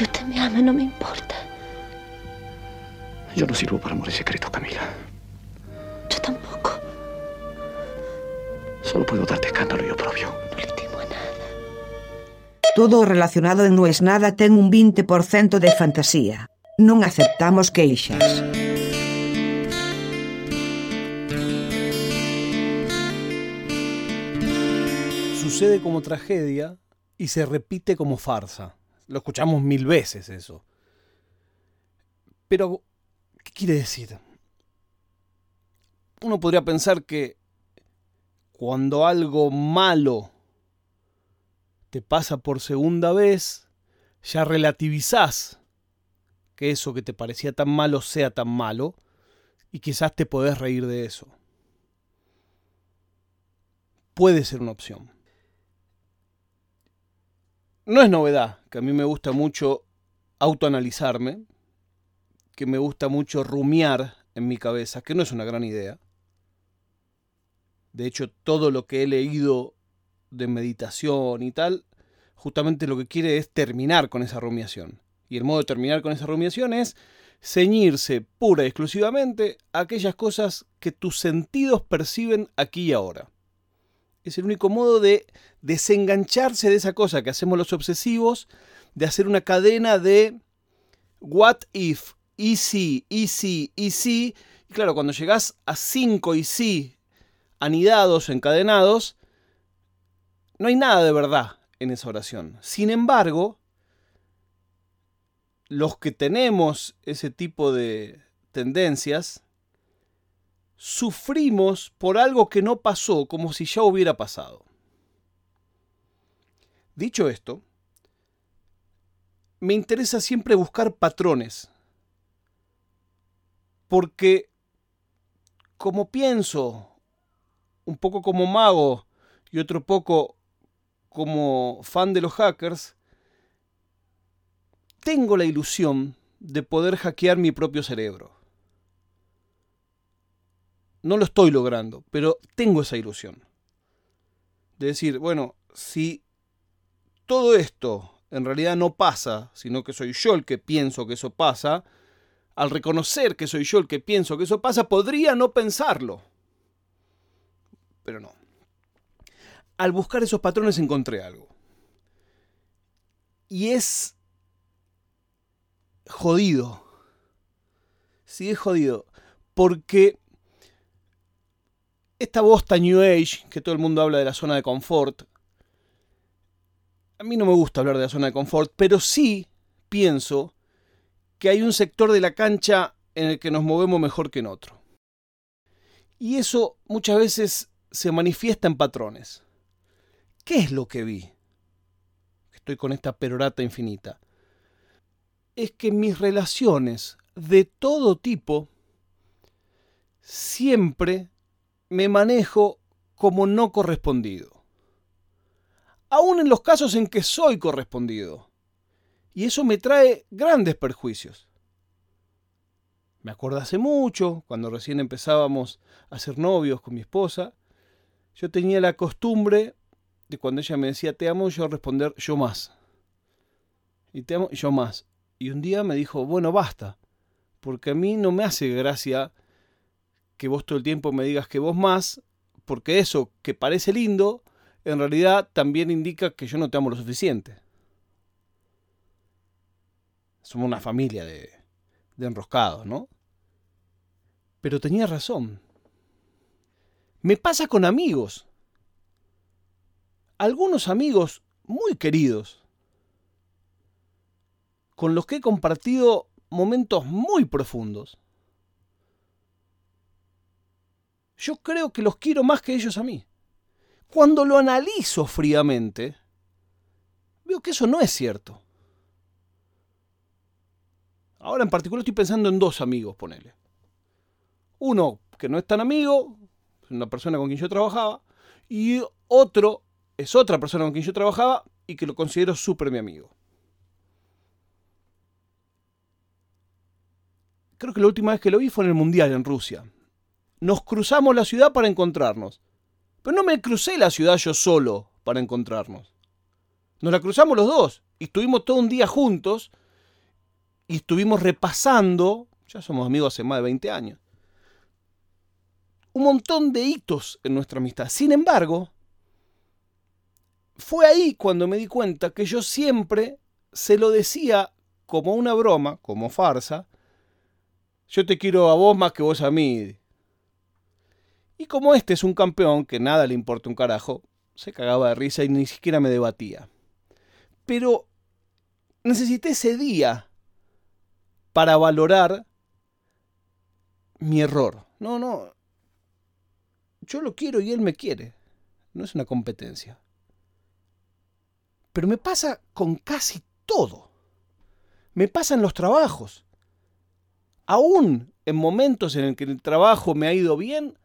Si usted me ama, no me importa. Yo no sirvo para amores secretos, Camila. Yo tampoco. Solo puedo darte escándalo y oprobio. No le temo a nada. Todo relacionado en No es nada ten un 20% de fantasía. Non aceptamos queixas. Sucede como tragedia y se repite como farsa. Lo escuchamos mil veces eso. Pero, ¿qué quiere decir? Uno podría pensar que cuando algo malo te pasa por segunda vez, ya relativizás que eso que te parecía tan malo sea tan malo y quizás te podés reír de eso. Puede ser una opción. No es novedad que a mí me gusta mucho autoanalizarme, que me gusta mucho rumiar en mi cabeza, que no es una gran idea. De hecho, todo lo que he leído de meditación y tal, justamente lo que quiere es terminar con esa rumiación. Y el modo de terminar con esa rumiación es ceñirse pura y exclusivamente a aquellas cosas que tus sentidos perciben aquí y ahora. Es el único modo de desengancharse de esa cosa que hacemos los obsesivos, de hacer una cadena de what if, y si, y si, y si. Y claro, cuando llegas a 5 y si anidados, encadenados, no hay nada de verdad en esa oración. Sin embargo, los que tenemos ese tipo de tendencias, sufrimos por algo que no pasó como si ya hubiera pasado. Dicho esto, me interesa siempre buscar patrones, porque como pienso, un poco como mago y otro poco como fan de los hackers, tengo la ilusión de poder hackear mi propio cerebro. No lo estoy logrando, pero tengo esa ilusión. De decir, bueno, si todo esto en realidad no pasa, sino que soy yo el que pienso que eso pasa, al reconocer que soy yo el que pienso que eso pasa, podría no pensarlo. Pero no. Al buscar esos patrones encontré algo. Y es jodido. Sí, es jodido. Porque esta bosta New Age, que todo el mundo habla de la zona de confort, a mí no me gusta hablar de la zona de confort, pero sí pienso que hay un sector de la cancha en el que nos movemos mejor que en otro. Y eso muchas veces se manifiesta en patrones. ¿Qué es lo que vi? Estoy con esta perorata infinita. Es que mis relaciones de todo tipo siempre me manejo como no correspondido. Aún en los casos en que soy correspondido. Y eso me trae grandes perjuicios. Me acuerdo hace mucho, cuando recién empezábamos a ser novios con mi esposa, yo tenía la costumbre de cuando ella me decía te amo, yo responder yo más. Y te amo, yo más. Y un día me dijo, bueno, basta, porque a mí no me hace gracia que vos todo el tiempo me digas que vos más, porque eso que parece lindo, en realidad también indica que yo no te amo lo suficiente. Somos una familia de, de enroscados, ¿no? Pero tenía razón. Me pasa con amigos. Algunos amigos muy queridos, con los que he compartido momentos muy profundos. Yo creo que los quiero más que ellos a mí. Cuando lo analizo fríamente, veo que eso no es cierto. Ahora en particular estoy pensando en dos amigos, ponele. Uno que no es tan amigo, es una persona con quien yo trabajaba, y otro es otra persona con quien yo trabajaba y que lo considero súper mi amigo. Creo que la última vez que lo vi fue en el Mundial en Rusia. Nos cruzamos la ciudad para encontrarnos. Pero no me crucé la ciudad yo solo para encontrarnos. Nos la cruzamos los dos y estuvimos todo un día juntos y estuvimos repasando, ya somos amigos hace más de 20 años, un montón de hitos en nuestra amistad. Sin embargo, fue ahí cuando me di cuenta que yo siempre se lo decía como una broma, como farsa. Yo te quiero a vos más que vos a mí. Y como este es un campeón que nada le importa un carajo, se cagaba de risa y ni siquiera me debatía. Pero necesité ese día para valorar mi error. No, no. Yo lo quiero y él me quiere. No es una competencia. Pero me pasa con casi todo. Me pasa en los trabajos. Aún en momentos en el que el trabajo me ha ido bien,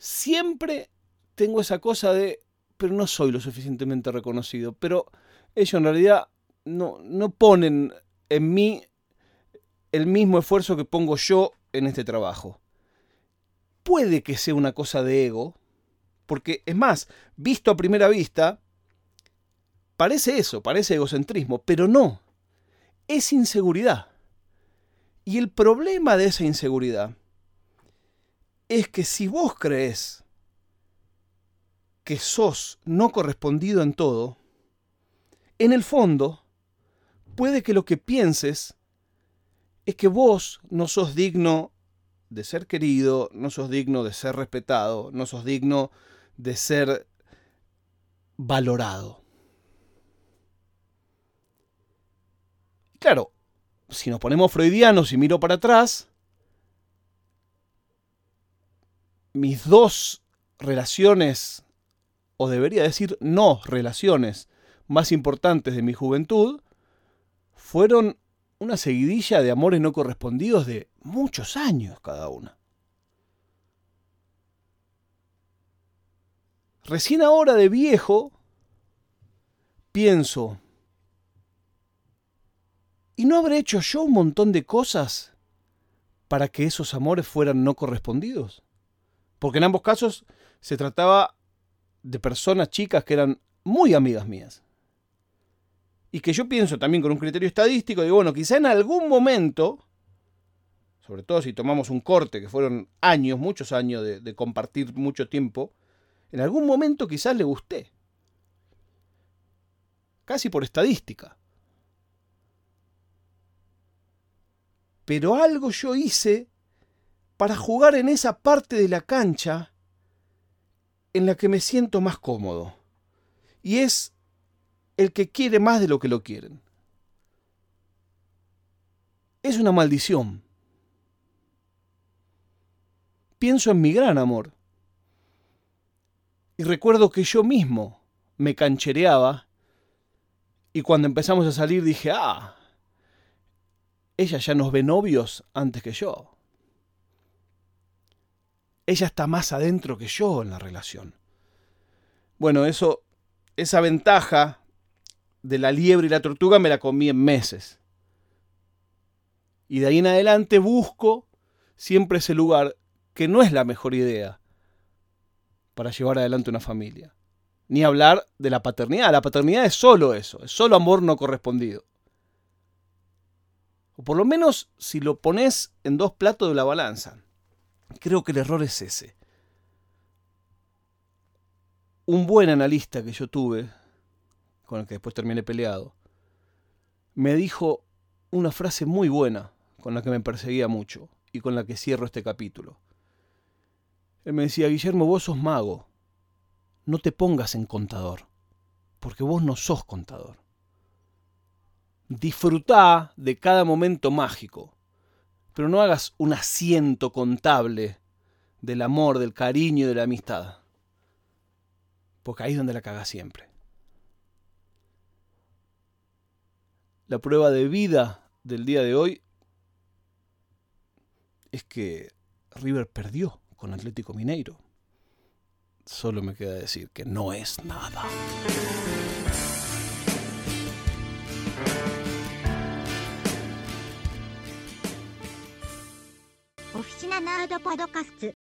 siempre tengo esa cosa de, pero no soy lo suficientemente reconocido. Pero ellos en realidad no, no ponen en mí el mismo esfuerzo que pongo yo en este trabajo. Puede que sea una cosa de ego, porque es más, visto a primera vista, parece eso, parece egocentrismo, pero no, es inseguridad. Y el problema de esa inseguridad es que si vos crees que sos no correspondido en todo, en el fondo, puede que lo que pienses es que vos no sos digno de ser querido, no sos digno de ser respetado, no sos digno de ser valorado. Claro, si nos ponemos freudianos y miro para atrás, mis dos relaciones, o debería decir no relaciones, más importantes de mi juventud, fueron una seguidilla de amores no correspondidos de muchos años cada una. Recién ahora de viejo, pienso, ¿y no habré hecho yo un montón de cosas para que esos amores fueran no correspondidos? Porque en ambos casos se trataba de personas chicas que eran muy amigas mías y que yo pienso también con un criterio estadístico, digo, bueno, quizá en algún momento, sobre todo si tomamos un corte, que fueron años, muchos años de, de compartir mucho tiempo, en algún momento quizás le gusté. Casi por estadística. Pero algo yo hice para jugar en esa parte de la cancha en la que me siento más cómodo. Y es el que quiere más de lo que lo quieren. Es una maldición. Pienso en mi gran amor. Y recuerdo que yo mismo me canchereaba y cuando empezamos a salir dije, ah, ella ya nos ve novios antes que yo. Ella está más adentro que yo en la relación. Bueno, eso, esa ventaja de la liebre y la tortuga me la comí en meses. Y de ahí en adelante busco siempre ese lugar que no es la mejor idea para llevar adelante una familia. Ni hablar de la paternidad. La paternidad es solo eso, es solo amor no correspondido. O por lo menos si lo pones en dos platos de la balanza. Creo que el error es ese. Un buen analista que yo tuve con el que después terminé peleado, me dijo una frase muy buena con la que me perseguía mucho y con la que cierro este capítulo. Él me decía, Guillermo, vos sos mago, no te pongas en contador, porque vos no sos contador. Disfrutá de cada momento mágico, pero no hagas un asiento contable del amor, del cariño y de la amistad, porque ahí es donde la cagas siempre. La prueba de vida del día de hoy es que River perdió con Atlético Mineiro. Solo me queda decir que no es nada. ナナードパドカスツ。